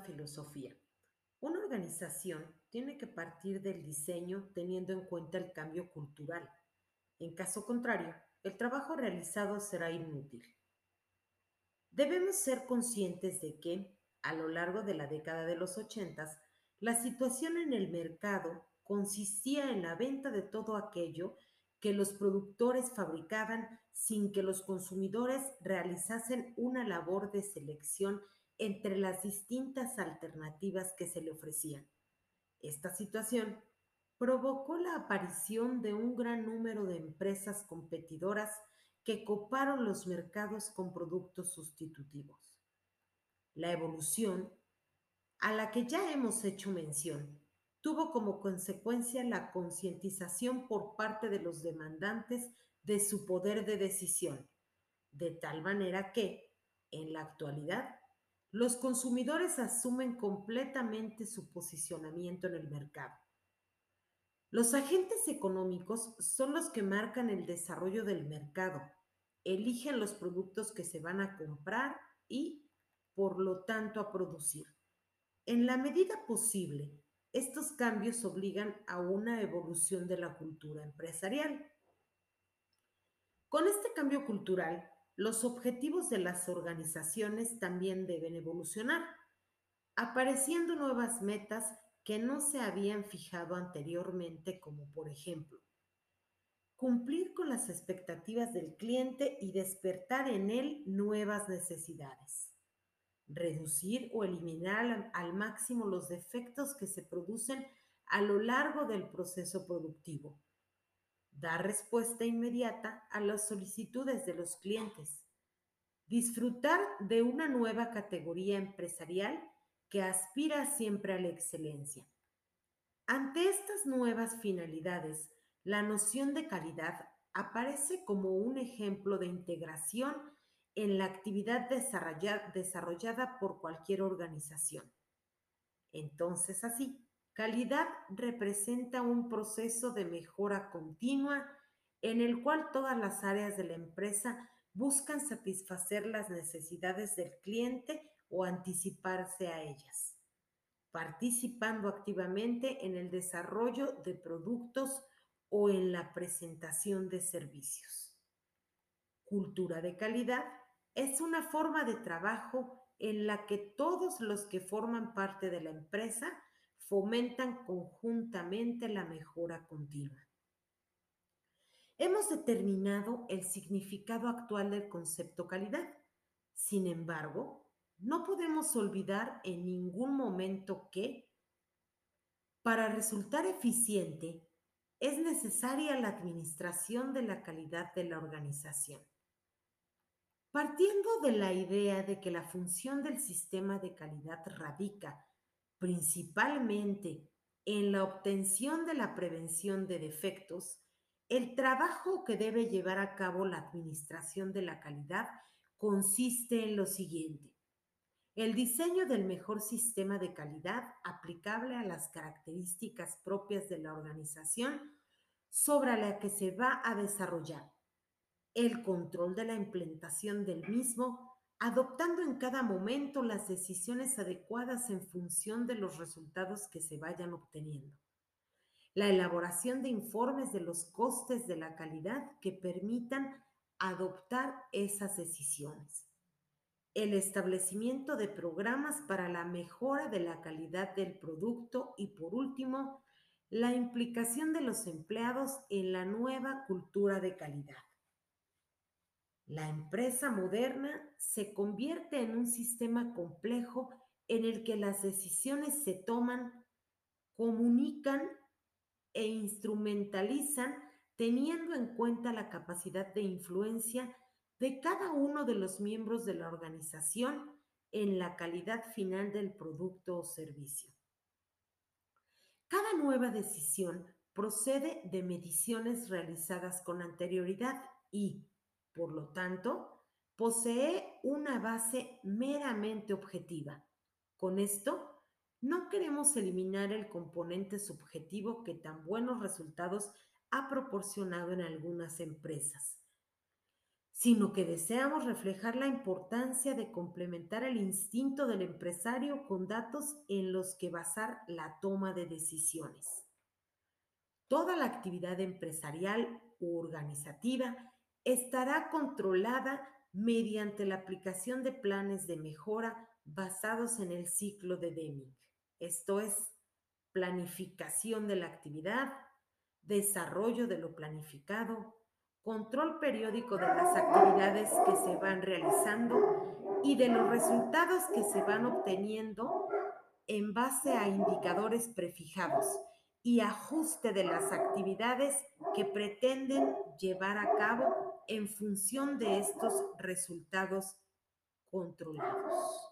filosofía. Una organización tiene que partir del diseño teniendo en cuenta el cambio cultural. En caso contrario, el trabajo realizado será inútil. Debemos ser conscientes de que, a lo largo de la década de los ochentas, la situación en el mercado consistía en la venta de todo aquello que los productores fabricaban sin que los consumidores realizasen una labor de selección entre las distintas alternativas que se le ofrecían. Esta situación provocó la aparición de un gran número de empresas competidoras que coparon los mercados con productos sustitutivos. La evolución, a la que ya hemos hecho mención, tuvo como consecuencia la concientización por parte de los demandantes de su poder de decisión, de tal manera que, en la actualidad, los consumidores asumen completamente su posicionamiento en el mercado. Los agentes económicos son los que marcan el desarrollo del mercado, eligen los productos que se van a comprar y, por lo tanto, a producir. En la medida posible, estos cambios obligan a una evolución de la cultura empresarial. Con este cambio cultural, los objetivos de las organizaciones también deben evolucionar, apareciendo nuevas metas que no se habían fijado anteriormente, como por ejemplo, cumplir con las expectativas del cliente y despertar en él nuevas necesidades, reducir o eliminar al, máximo los defectos que se producen a lo largo del proceso productivo, dar respuesta inmediata a las solicitudes de los clientes, disfrutar de una nueva categoría empresarial que aspira siempre a la excelencia. Ante estas nuevas finalidades, la noción de calidad aparece como un ejemplo de integración en la actividad desarrollada por cualquier organización. Entonces, así, calidad representa un proceso de mejora continua en el cual todas las áreas de la empresa buscan satisfacer las necesidades del cliente o anticiparse a ellas, participando activamente en el desarrollo de productos o en la presentación de servicios. Cultura de calidad es una forma de trabajo en la que todos los que forman parte de la empresa fomentan conjuntamente la mejora continua. Hemos determinado el significado actual del concepto calidad. Sin embargo, no podemos olvidar en ningún momento que para resultar eficiente es necesaria la administración de la calidad de la organización. Partiendo de la idea de que la función del sistema de calidad radica principalmente en la obtención de la prevención de defectos, el trabajo que debe llevar a cabo la administración de la calidad consiste en lo siguiente el diseño del mejor sistema de calidad aplicable a las características propias de la organización sobre la que se va a desarrollar. El control de la implementación del mismo, adoptando en cada momento las decisiones adecuadas en función de los resultados que se vayan obteniendo. La elaboración de informes de los costes de la calidad que permitan adoptar esas decisiones el establecimiento de programas para la mejora de la calidad del producto y por último, la implicación de los empleados en la nueva cultura de calidad. La empresa moderna se convierte en un sistema complejo en el que las decisiones se toman, comunican e instrumentalizan teniendo en cuenta la capacidad de influencia de cada uno de los miembros de la organización en la calidad final del producto o servicio. Cada nueva decisión procede de mediciones realizadas con anterioridad y, por lo tanto, posee una base meramente objetiva. Con esto, no queremos eliminar el componente subjetivo que tan buenos resultados ha proporcionado en algunas empresas sino que deseamos reflejar la importancia de complementar el instinto del empresario con datos en los que basar la toma de decisiones. Toda la actividad empresarial u organizativa estará controlada mediante la aplicación de planes de mejora basados en el ciclo de Deming. Esto es, planificación de la actividad, desarrollo de lo planificado, control periódico de las actividades que se van realizando y de los resultados que se van obteniendo en base a indicadores prefijados y ajuste de las actividades que pretenden llevar a cabo en función de estos resultados controlados.